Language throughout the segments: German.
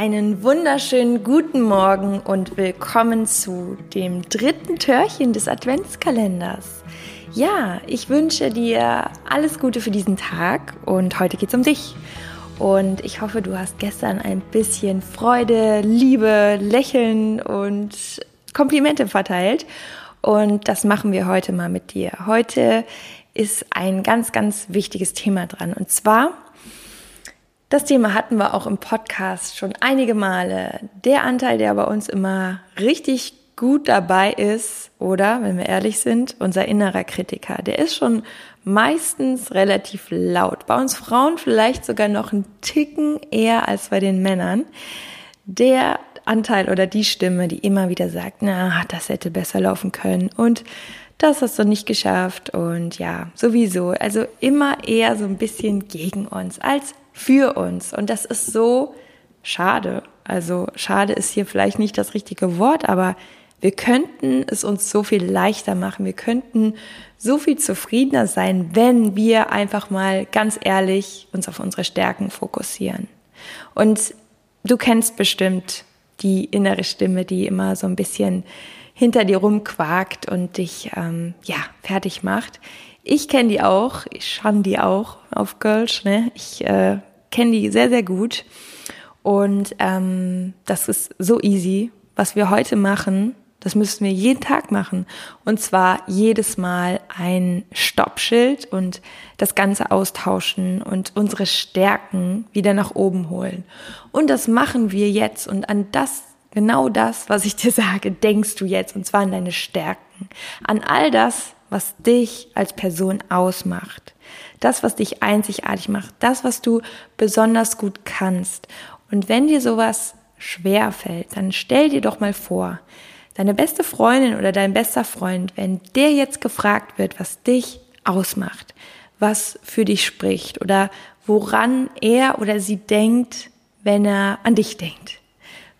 Einen wunderschönen guten Morgen und willkommen zu dem dritten Türchen des Adventskalenders. Ja, ich wünsche dir alles Gute für diesen Tag und heute geht es um dich. Und ich hoffe, du hast gestern ein bisschen Freude, Liebe, Lächeln und Komplimente verteilt. Und das machen wir heute mal mit dir. Heute ist ein ganz, ganz wichtiges Thema dran. Und zwar das Thema hatten wir auch im Podcast schon einige Male. Der Anteil, der bei uns immer richtig gut dabei ist, oder, wenn wir ehrlich sind, unser innerer Kritiker, der ist schon meistens relativ laut. Bei uns Frauen vielleicht sogar noch einen Ticken eher als bei den Männern. Der Anteil oder die Stimme, die immer wieder sagt, na, das hätte besser laufen können und das hast du nicht geschafft und ja, sowieso. Also immer eher so ein bisschen gegen uns als für uns. Und das ist so schade. Also schade ist hier vielleicht nicht das richtige Wort, aber wir könnten es uns so viel leichter machen. Wir könnten so viel zufriedener sein, wenn wir einfach mal ganz ehrlich uns auf unsere Stärken fokussieren. Und du kennst bestimmt die innere Stimme, die immer so ein bisschen hinter dir rumquakt und dich ähm, ja fertig macht. Ich kenne die auch, ich schaue die auch auf Girls, ne? Ich äh, kenne die sehr, sehr gut. Und ähm, das ist so easy. Was wir heute machen, das müssen wir jeden Tag machen. Und zwar jedes Mal ein Stoppschild und das Ganze austauschen und unsere Stärken wieder nach oben holen. Und das machen wir jetzt. Und an das, genau das, was ich dir sage, denkst du jetzt. Und zwar an deine Stärken. An all das, was dich als Person ausmacht. Das, was dich einzigartig macht. Das, was du besonders gut kannst. Und wenn dir sowas schwer fällt, dann stell dir doch mal vor, deine beste Freundin oder dein bester Freund, wenn der jetzt gefragt wird, was dich ausmacht, was für dich spricht oder woran er oder sie denkt, wenn er an dich denkt.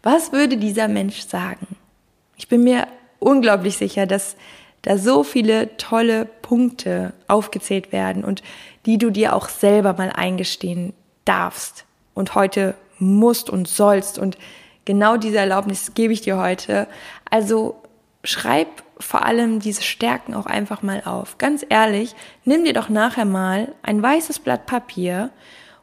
Was würde dieser Mensch sagen? Ich bin mir unglaublich sicher, dass da so viele tolle Punkte aufgezählt werden und die du dir auch selber mal eingestehen darfst und heute musst und sollst. Und genau diese Erlaubnis gebe ich dir heute. Also schreib vor allem diese Stärken auch einfach mal auf. Ganz ehrlich, nimm dir doch nachher mal ein weißes Blatt Papier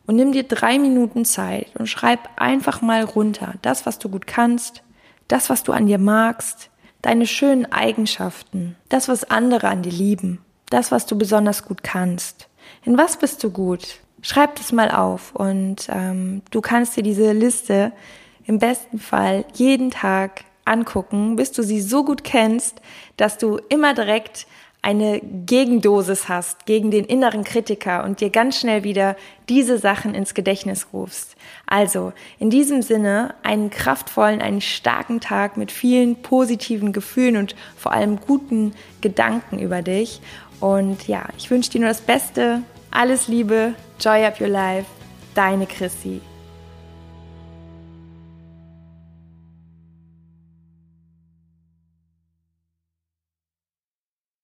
und nimm dir drei Minuten Zeit und schreib einfach mal runter das, was du gut kannst, das, was du an dir magst, deine schönen Eigenschaften, das, was andere an dir lieben, das, was du besonders gut kannst. In was bist du gut? Schreib das mal auf und ähm, du kannst dir diese Liste im besten Fall jeden Tag angucken, bis du sie so gut kennst, dass du immer direkt eine Gegendosis hast gegen den inneren Kritiker und dir ganz schnell wieder diese Sachen ins Gedächtnis rufst. Also in diesem Sinne einen kraftvollen, einen starken Tag mit vielen positiven Gefühlen und vor allem guten Gedanken über dich. Und ja, ich wünsche dir nur das Beste. Alles Liebe, Joy Up Your Life, deine Chrissy.